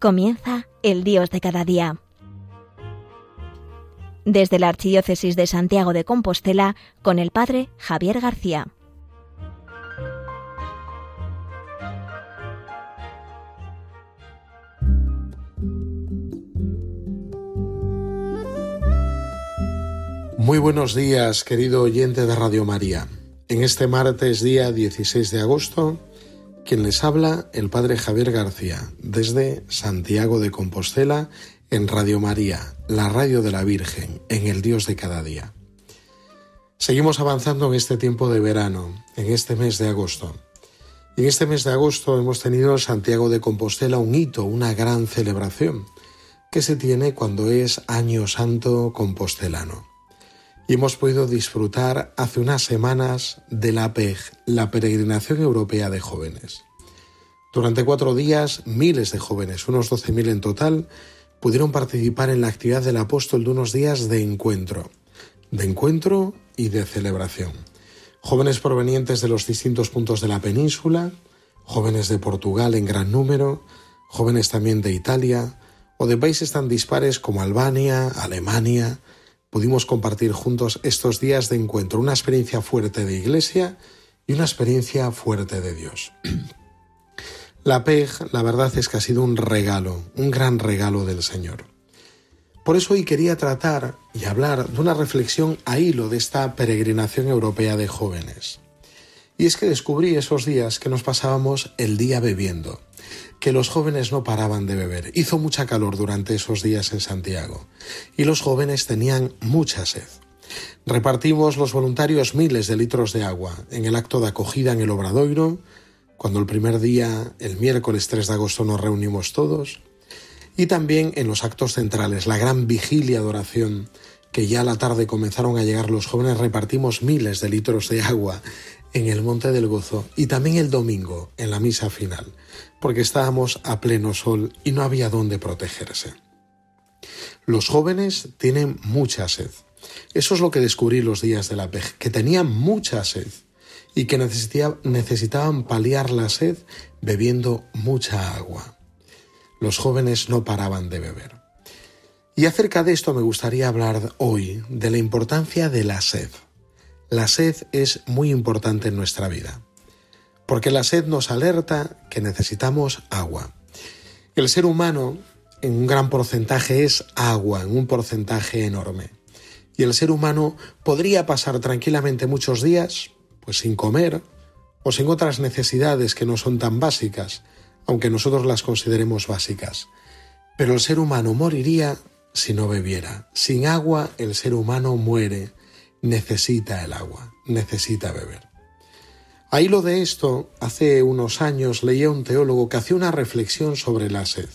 Comienza el Dios de cada día. Desde la Archidiócesis de Santiago de Compostela, con el Padre Javier García. Muy buenos días, querido oyente de Radio María. En este martes día 16 de agosto, quien les habla, el Padre Javier García, desde Santiago de Compostela, en Radio María, la radio de la Virgen, en el Dios de cada día. Seguimos avanzando en este tiempo de verano, en este mes de agosto. En este mes de agosto hemos tenido en Santiago de Compostela un hito, una gran celebración, que se tiene cuando es Año Santo Compostelano y hemos podido disfrutar hace unas semanas de la PEG, la Peregrinación Europea de Jóvenes. Durante cuatro días, miles de jóvenes, unos 12.000 en total, pudieron participar en la actividad del apóstol de unos días de encuentro, de encuentro y de celebración. Jóvenes provenientes de los distintos puntos de la península, jóvenes de Portugal en gran número, jóvenes también de Italia o de países tan dispares como Albania, Alemania, pudimos compartir juntos estos días de encuentro, una experiencia fuerte de iglesia y una experiencia fuerte de Dios. La PEG, la verdad es que ha sido un regalo, un gran regalo del Señor. Por eso hoy quería tratar y hablar de una reflexión a hilo de esta peregrinación europea de jóvenes. Y es que descubrí esos días que nos pasábamos el día bebiendo, que los jóvenes no paraban de beber. Hizo mucha calor durante esos días en Santiago y los jóvenes tenían mucha sed. Repartimos los voluntarios miles de litros de agua en el acto de acogida en el Obradoiro, cuando el primer día, el miércoles 3 de agosto, nos reunimos todos, y también en los actos centrales, la gran vigilia de oración, que ya a la tarde comenzaron a llegar los jóvenes, repartimos miles de litros de agua en el Monte del Gozo y también el domingo en la misa final, porque estábamos a pleno sol y no había dónde protegerse. Los jóvenes tienen mucha sed. Eso es lo que descubrí los días de la PEG, que tenían mucha sed y que necesitaban paliar la sed bebiendo mucha agua. Los jóvenes no paraban de beber. Y acerca de esto me gustaría hablar hoy, de la importancia de la sed. La sed es muy importante en nuestra vida, porque la sed nos alerta que necesitamos agua. El ser humano en un gran porcentaje es agua, en un porcentaje enorme. Y el ser humano podría pasar tranquilamente muchos días, pues sin comer, o sin otras necesidades que no son tan básicas, aunque nosotros las consideremos básicas. Pero el ser humano moriría si no bebiera. Sin agua el ser humano muere, necesita el agua, necesita beber. Ahí lo de esto, hace unos años leía un teólogo que hacía una reflexión sobre la sed,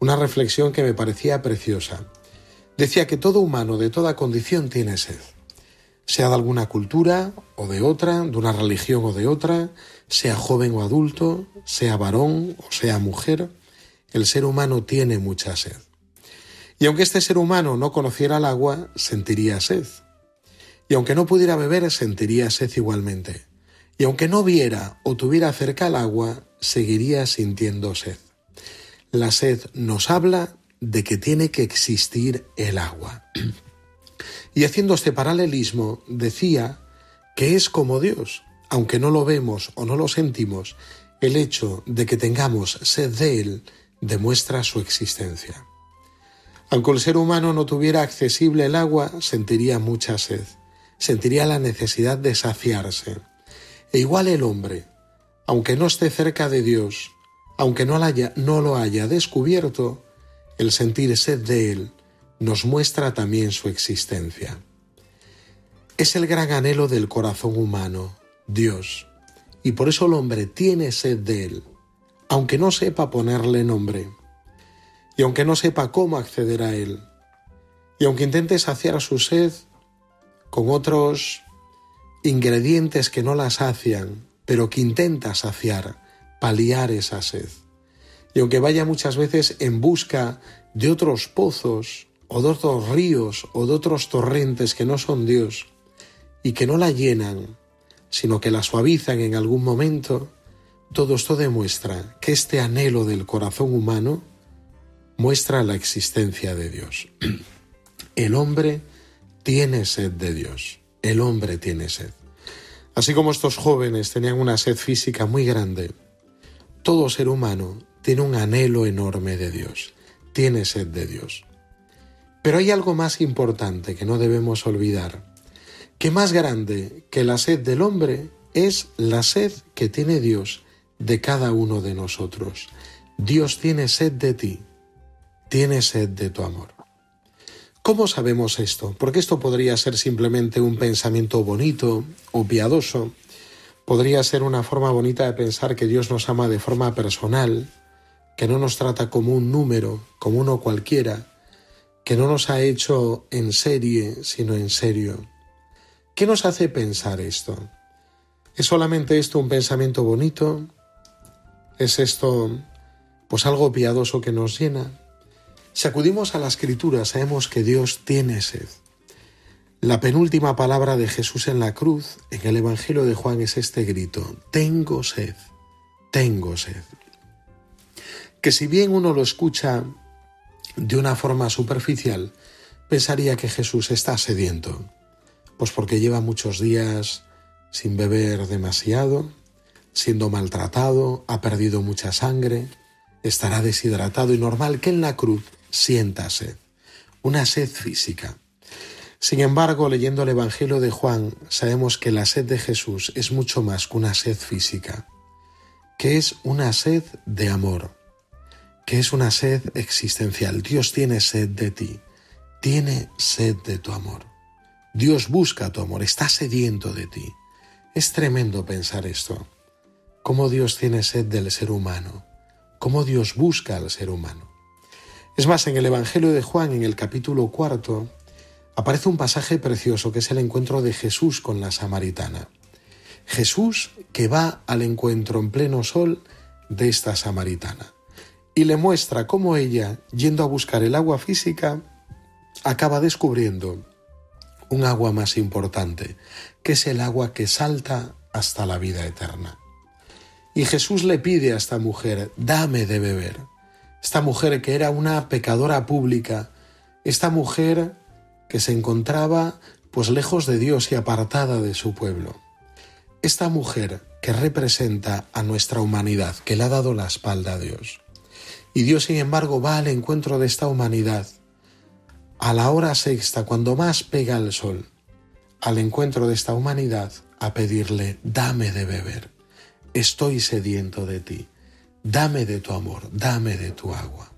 una reflexión que me parecía preciosa. Decía que todo humano de toda condición tiene sed, sea de alguna cultura o de otra, de una religión o de otra, sea joven o adulto, sea varón o sea mujer, el ser humano tiene mucha sed. Y aunque este ser humano no conociera el agua, sentiría sed y aunque no pudiera beber sentiría sed igualmente, y aunque no viera o tuviera cerca el agua, seguiría sintiendo sed. La sed nos habla de que tiene que existir el agua. Y haciendo este paralelismo, decía que es como Dios, aunque no lo vemos o no lo sentimos, el hecho de que tengamos sed de Él demuestra su existencia. Aunque el ser humano no tuviera accesible el agua, sentiría mucha sed sentiría la necesidad de saciarse. E igual el hombre, aunque no esté cerca de Dios, aunque no, lo haya descubierto, el sentir sed de Él nos muestra también su existencia. Es el gran anhelo del corazón humano, Dios, y por eso el hombre tiene sed de Él, aunque no sepa ponerle nombre, y aunque no sepa cómo acceder a Él, y aunque intente saciar su sed con otros ingredientes que no la sacian, pero que intenta saciar, paliar esa sed. Y aunque vaya muchas veces en busca de otros pozos, o de otros ríos, o de otros torrentes que no son Dios, y que no la llenan, sino que la suavizan en algún momento, todo esto demuestra que este anhelo del corazón humano muestra la existencia de Dios. El hombre tiene sed de Dios. El hombre tiene sed. Así como estos jóvenes tenían una sed física muy grande, todo ser humano tiene un anhelo enorme de Dios, tiene sed de Dios. Pero hay algo más importante que no debemos olvidar, que más grande que la sed del hombre es la sed que tiene Dios de cada uno de nosotros. Dios tiene sed de ti, tiene sed de tu amor. ¿Cómo sabemos esto? Porque esto podría ser simplemente un pensamiento bonito o piadoso, podría ser una forma bonita de pensar que Dios nos ama de forma personal, que no nos trata como un número, como uno cualquiera, que no nos ha hecho en serie, sino en serio. ¿Qué nos hace pensar esto? ¿Es solamente esto un pensamiento bonito? ¿Es esto pues algo piadoso que nos llena? Si acudimos a la escritura, sabemos que Dios tiene sed. La penúltima palabra de Jesús en la cruz, en el Evangelio de Juan, es este grito, tengo sed, tengo sed. Que si bien uno lo escucha de una forma superficial, pensaría que Jesús está sediento, pues porque lleva muchos días sin beber demasiado, siendo maltratado, ha perdido mucha sangre, estará deshidratado y normal que en la cruz sienta sed, una sed física. Sin embargo, leyendo el Evangelio de Juan, sabemos que la sed de Jesús es mucho más que una sed física, que es una sed de amor, que es una sed existencial. Dios tiene sed de ti, tiene sed de tu amor. Dios busca tu amor, está sediento de ti. Es tremendo pensar esto. Cómo Dios tiene sed del ser humano, cómo Dios busca al ser humano. Es más, en el Evangelio de Juan, en el capítulo cuarto, aparece un pasaje precioso que es el encuentro de Jesús con la samaritana. Jesús que va al encuentro en pleno sol de esta samaritana y le muestra cómo ella, yendo a buscar el agua física, acaba descubriendo un agua más importante, que es el agua que salta hasta la vida eterna. Y Jesús le pide a esta mujer, dame de beber esta mujer que era una pecadora pública, esta mujer que se encontraba pues lejos de Dios y apartada de su pueblo. Esta mujer que representa a nuestra humanidad, que le ha dado la espalda a Dios. Y Dios, sin embargo, va al encuentro de esta humanidad a la hora sexta, cuando más pega el sol, al encuentro de esta humanidad a pedirle, dame de beber, estoy sediento de ti dame de tu amor, dame de tu agua.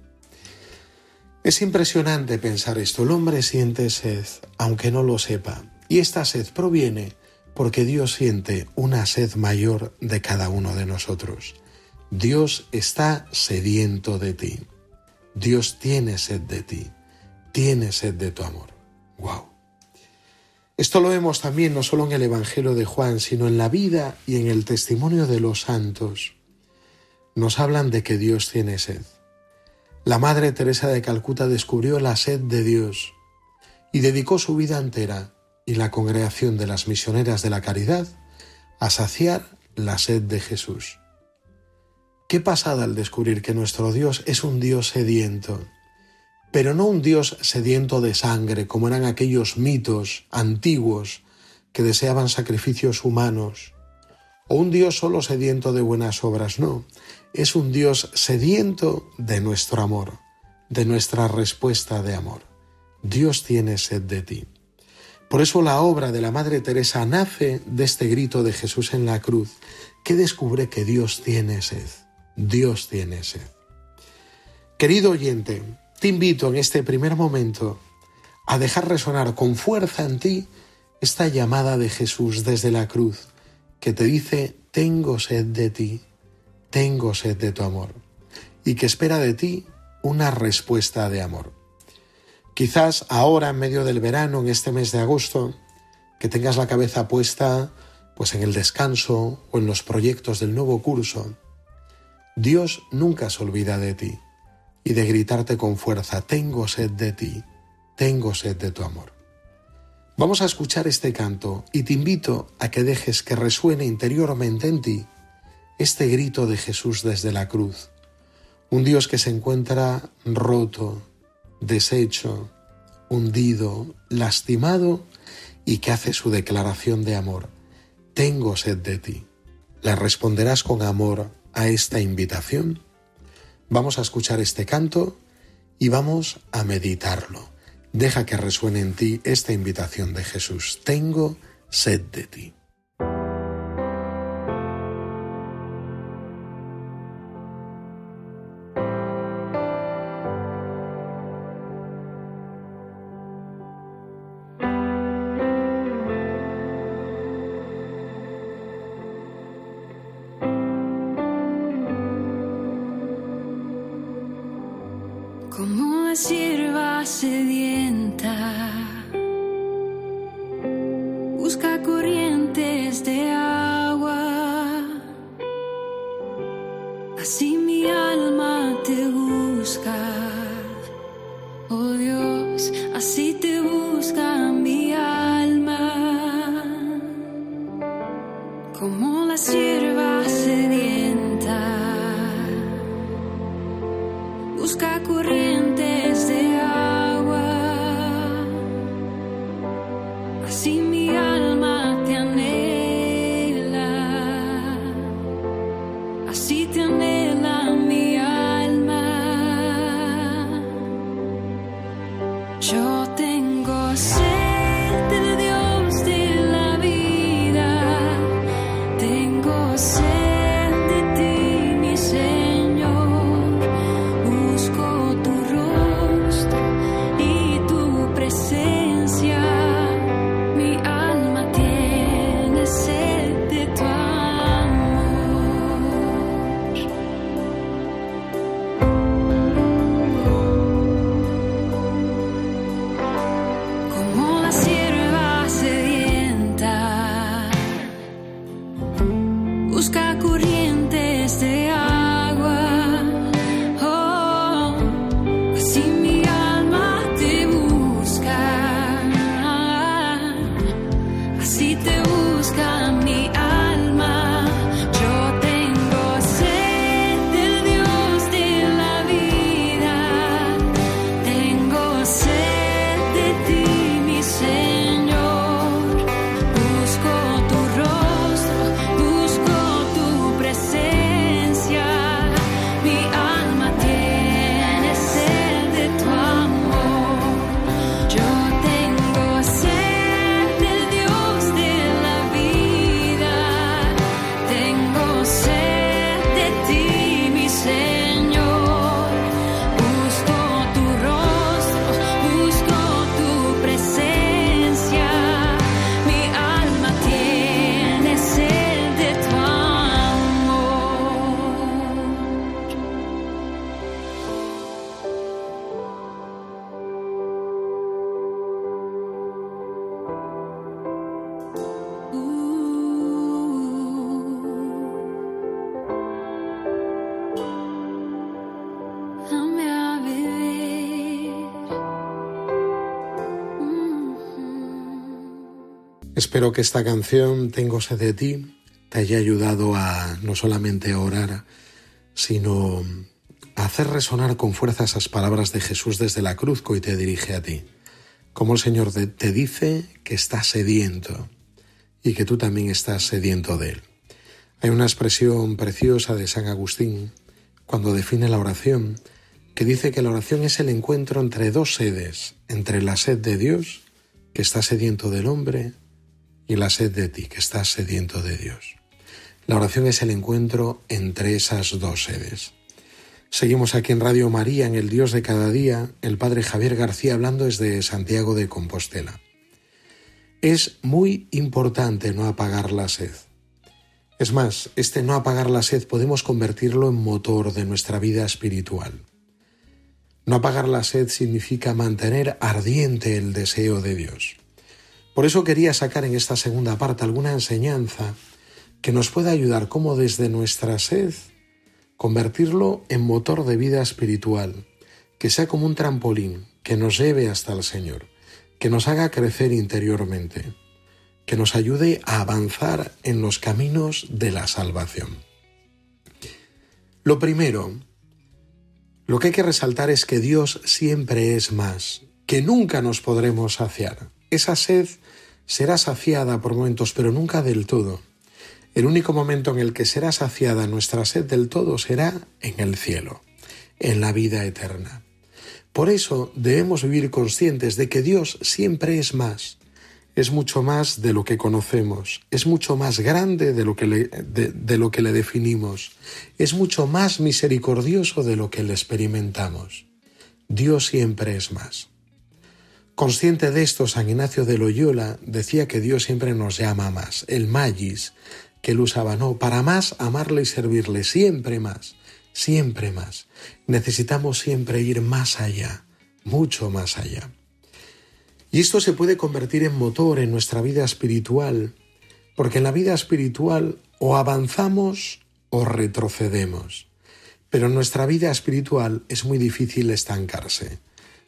Es impresionante pensar esto. El hombre siente sed, aunque no lo sepa, y esta sed proviene porque Dios siente una sed mayor de cada uno de nosotros. Dios está sediento de ti. Dios tiene sed de ti. Tiene sed de tu amor. ¡Wow! Esto lo vemos también no solo en el Evangelio de Juan, sino en la vida y en el testimonio de los santos nos hablan de que Dios tiene sed. La Madre Teresa de Calcuta descubrió la sed de Dios y dedicó su vida entera y la congregación de las misioneras de la caridad a saciar la sed de Jesús. Qué pasada al descubrir que nuestro Dios es un Dios sediento, pero no un Dios sediento de sangre como eran aquellos mitos antiguos que deseaban sacrificios humanos, o un Dios solo sediento de buenas obras, no, es un Dios sediento de nuestro amor, de nuestra respuesta de amor. Dios tiene sed de ti. Por eso la obra de la Madre Teresa nace de este grito de Jesús en la cruz, que descubre que Dios tiene sed. Dios tiene sed. Querido oyente, te invito en este primer momento a dejar resonar con fuerza en ti esta llamada de Jesús desde la cruz, que te dice, tengo sed de ti tengo sed de tu amor, y que espera de ti una respuesta de amor. Quizás ahora, en medio del verano, en este mes de agosto, que tengas la cabeza puesta pues en el descanso o en los proyectos del nuevo curso, Dios nunca se olvida de ti y de gritarte con fuerza, tengo sed de ti, tengo sed de tu amor. Vamos a escuchar este canto y te invito a que dejes que resuene interiormente en ti este grito de Jesús desde la cruz, Un Dios que se encuentra roto, deshecho, hundido, lastimado y que hace su declaración de amor. Tengo sed de ti. ¿Le responderás con amor a esta invitación? Vamos a escuchar este canto y vamos a meditarlo. Deja que resuene en ti esta invitación de Jesús. Tengo sed de ti. Espero que esta canción, Tengo sed de ti, te haya ayudado a no solamente a orar, sino a hacer resonar con fuerza esas palabras de Jesús desde la cruz que hoy te dirige a ti. Como el Señor te dice que estás sediento y que tú también estás sediento de Él. Hay una expresión preciosa de San Agustín cuando define la oración, que dice que la oración es el encuentro entre dos sedes, entre la sed de Dios, que está sediento del hombre, y la sed de ti, que estás sediento de Dios. La oración es el encuentro entre esas dos sedes. Seguimos aquí en Radio María, en el Dios de cada día, el Padre Javier García hablando desde Santiago de Compostela. Es muy importante no apagar la sed. Es más, este no apagar la sed podemos convertirlo en motor de nuestra vida espiritual. No apagar la sed significa mantener ardiente el deseo de Dios. Por eso quería sacar en esta segunda parte alguna enseñanza que nos pueda ayudar como desde nuestra sed convertirlo en motor de vida espiritual, que sea como un trampolín que nos lleve hasta el Señor, que nos haga crecer interiormente, que nos ayude a avanzar en los caminos de la salvación. Lo primero, Lo que hay que resaltar es que Dios siempre es más, que nunca nos podremos saciar. Esa sed será saciada por momentos, pero nunca del todo. El único momento en el que será saciada nuestra sed del todo será en el cielo, en la vida eterna. Por eso debemos vivir conscientes de que Dios siempre es más, es mucho más de lo que conocemos, es mucho más grande de lo que le, de, lo que le definimos, es mucho más misericordioso de lo que le experimentamos. Dios siempre es más. Consciente de esto, San Ignacio de Loyola decía que Dios siempre nos llama más, el magis, que él usaba, no, para más amarle y servirle, siempre más, siempre más. Necesitamos siempre ir más allá, mucho más allá. Y esto se puede convertir en motor en nuestra vida espiritual, porque en la vida espiritual o avanzamos o retrocedemos. Pero en nuestra vida espiritual es muy difícil estancarse.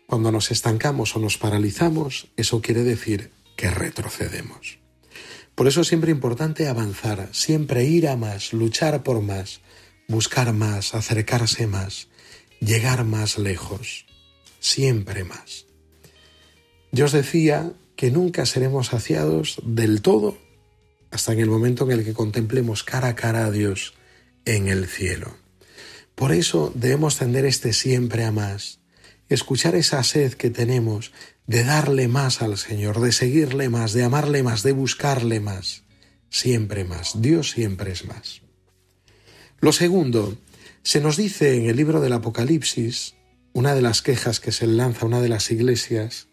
Cuando nos estancamos o nos paralizamos, eso quiere decir que retrocedemos. Por eso es siempre importante avanzar, siempre ir a más, luchar por más, buscar más, acercarse más, llegar más lejos, siempre más. Yo os decía que nunca seremos saciados del todo hasta en el momento en el que contemplemos cara a cara a Dios en el cielo. Por eso debemos tender este siempre a más, escuchar esa sed que tenemos de darle más al Señor, de seguirle más, de amarle más, de buscarle más, siempre más. Dios siempre es más. Lo segundo, se nos dice en el libro del Apocalipsis, una de las quejas que se lanza a una de las iglesias,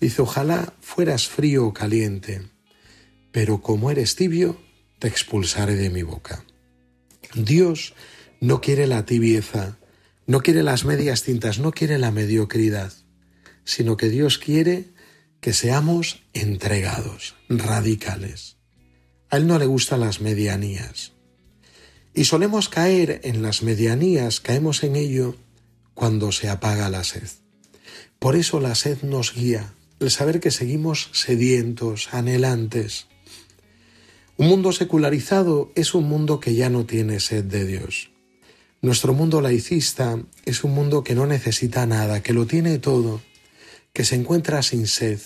Dice, ojalá fueras frío o caliente, pero como eres tibio, te expulsaré de mi boca. Dios no quiere la tibieza, no quiere las medias tintas, no quiere la mediocridad, sino que Dios quiere que seamos entregados, radicales. A Él no le gustan las medianías. Y solemos caer en las medianías, caemos en ello cuando se apaga la sed. Por eso la sed nos guía, el saber que seguimos sedientos, anhelantes. Un mundo secularizado es un mundo que ya no tiene sed de Dios. Nuestro mundo laicista es un mundo que no necesita nada, que lo tiene todo, que se encuentra sin sed.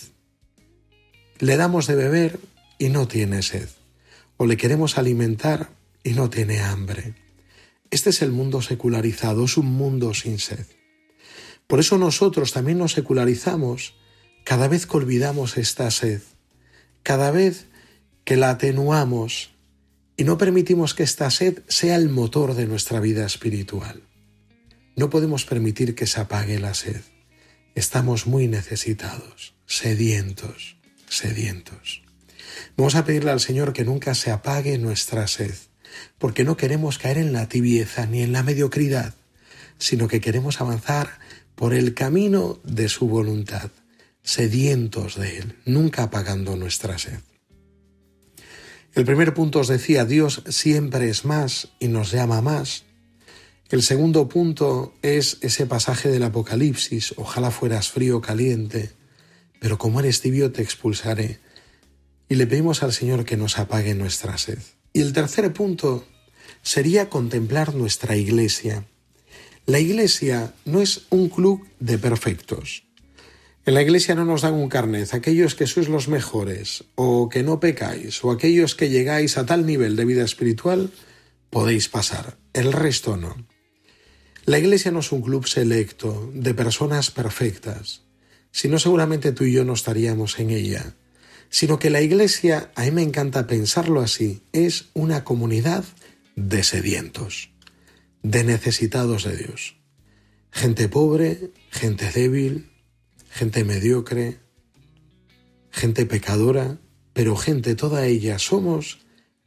Le damos de beber y no tiene sed, o le queremos alimentar y no tiene hambre. Este es el mundo secularizado, es un mundo sin sed. Por eso nosotros también nos secularizamos cada vez que olvidamos esta sed, cada vez que la atenuamos y no permitimos que esta sed sea el motor de nuestra vida espiritual. No podemos permitir que se apague la sed. Estamos muy necesitados, sedientos, sedientos. Vamos a pedirle al Señor que nunca se apague nuestra sed, porque no queremos caer en la tibieza ni en la mediocridad, sino que queremos avanzar por el camino de su voluntad sedientos de Él, nunca apagando nuestra sed. El primer punto os decía, Dios siempre es más y nos llama más. El segundo punto es ese pasaje del Apocalipsis, ojalá fueras frío o caliente, pero como eres tibio te expulsaré. Y le pedimos al Señor que nos apague nuestra sed. Y el tercer punto sería contemplar nuestra iglesia. La iglesia no es un club de perfectos. En la iglesia no nos dan un carnet, aquellos que sois los mejores, o que no pecáis, o aquellos que llegáis a tal nivel de vida espiritual, podéis pasar, el resto no. La iglesia no es un club selecto de personas perfectas, sino seguramente tú y yo no estaríamos en ella, sino que la iglesia, a mí me encanta pensarlo así, es una comunidad de sedientos, de necesitados de Dios. Gente pobre, gente débil, gente mediocre, gente pecadora, pero gente toda ella somos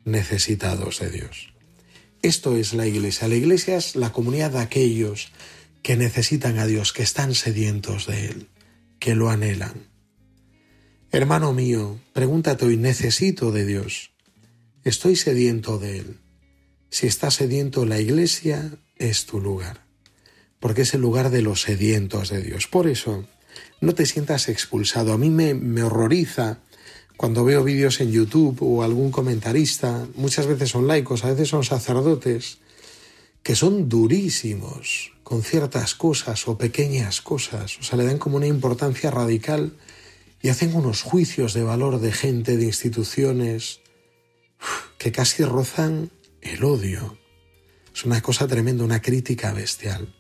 necesitados de Dios. Esto es la iglesia. La iglesia es la comunidad de aquellos que necesitan a Dios, que están sedientos de Él, que lo anhelan. Hermano mío, pregúntate hoy, ¿necesito de Dios? ¿Estoy sediento de Él? Si estás sediento, la iglesia es tu lugar, porque es el lugar de los sedientos de Dios. Por eso, no te sientas expulsado. A mí me, me horroriza cuando veo vídeos en YouTube o algún comentarista, muchas veces son laicos, a veces son sacerdotes, que son durísimos con ciertas cosas o pequeñas cosas, o sea, le dan como una importancia radical y hacen unos juicios de valor de gente, de instituciones, que casi rozan el odio. Es una cosa tremenda, una crítica bestial.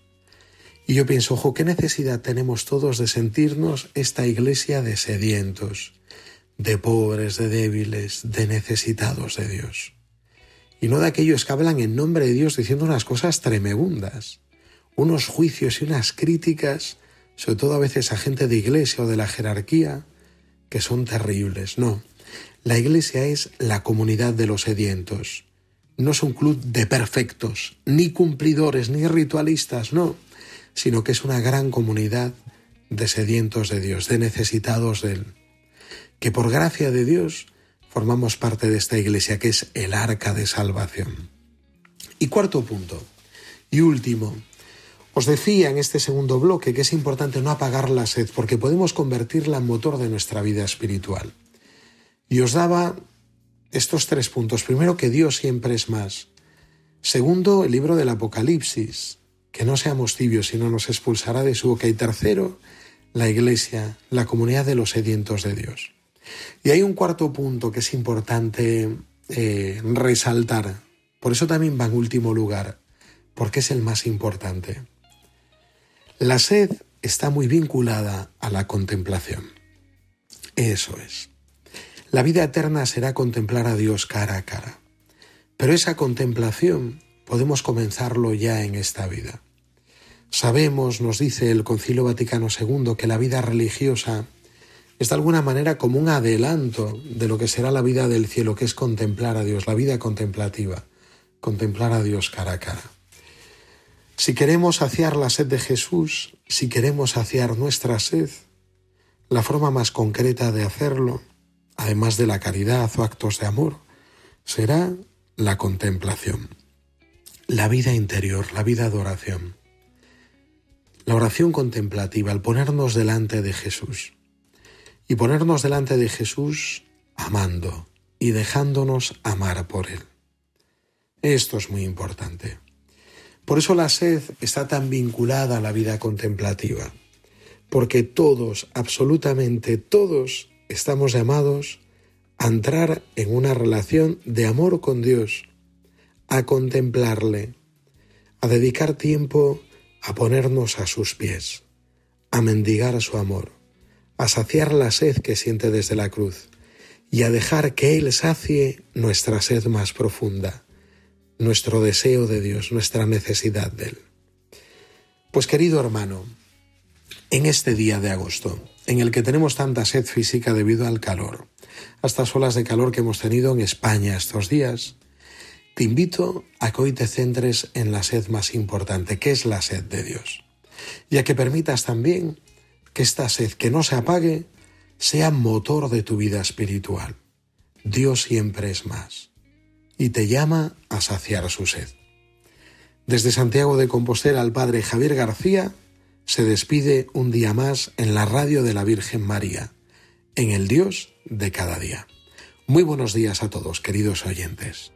Y yo pienso, ojo, ¿qué necesidad tenemos todos de sentirnos esta iglesia de sedientos, de pobres, de débiles, de necesitados de Dios? Y no de aquellos que hablan en nombre de Dios diciendo unas cosas tremebundas, unos juicios y unas críticas, sobre todo a veces a gente de iglesia o de la jerarquía, que son terribles. No, la iglesia es la comunidad de los sedientos. No es un club de perfectos, ni cumplidores, ni ritualistas, no, sino que es una gran comunidad de sedientos de Dios, de necesitados de Él, que por gracia de Dios formamos parte de esta iglesia que es el arca de salvación. Y cuarto punto, y último, os decía en este segundo bloque que es importante no apagar la sed porque podemos convertirla en motor de nuestra vida espiritual. Y os daba estos tres puntos. Primero, que Dios siempre es más. Segundo, el libro del Apocalipsis, que no seamos tibios, sino nos expulsará de su boca. Y tercero, la Iglesia, la comunidad de los sedientos de Dios. Y hay un cuarto punto que es importante eh, resaltar. Por eso también va en último lugar, porque es el más importante. La sed está muy vinculada a la contemplación. Eso es. La vida eterna será contemplar a Dios cara a cara. Pero esa contemplación podemos comenzarlo ya en esta vida. Sabemos, nos dice el Concilio Vaticano II, que la vida religiosa es de alguna manera como un adelanto de lo que será la vida del cielo, que es contemplar a Dios, la vida contemplativa, contemplar a Dios cara a cara. Si queremos saciar la sed de Jesús, si queremos saciar nuestra sed, la forma más concreta de hacerlo, además de la caridad o actos de amor, será la contemplación, la vida interior, la vida de oración. La oración contemplativa, al ponernos delante de Jesús. Y ponernos delante de Jesús amando y dejándonos amar por Él. Esto es muy importante. Por eso la sed está tan vinculada a la vida contemplativa, porque todos, absolutamente todos, estamos llamados a entrar en una relación de amor con Dios, a contemplarle, a dedicar tiempo a ponernos a sus pies, a mendigar su amor, a saciar la sed que siente desde la cruz y a dejar que Él sacie nuestra sed más profunda nuestro deseo de Dios, nuestra necesidad de Él. Pues querido hermano, en este día de agosto, en el que tenemos tanta sed física debido al calor, a estas olas de calor que hemos tenido en España estos días, te invito a que hoy te centres en la sed más importante, que es la sed de Dios, y a que permitas también que esta sed que no se apague sea motor de tu vida espiritual. Dios siempre es más y te llama a saciar su sed. Desde Santiago de Compostela al Padre Javier García se despide un día más en la radio de la Virgen María, en el Dios de cada día. Muy buenos días a todos, queridos oyentes.